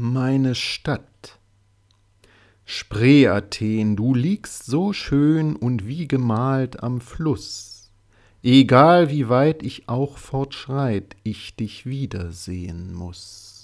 meine Stadt. Spree, Athen, du liegst so schön und wie gemalt am Fluss. Egal wie weit ich auch fortschreit, ich dich wiedersehen muss.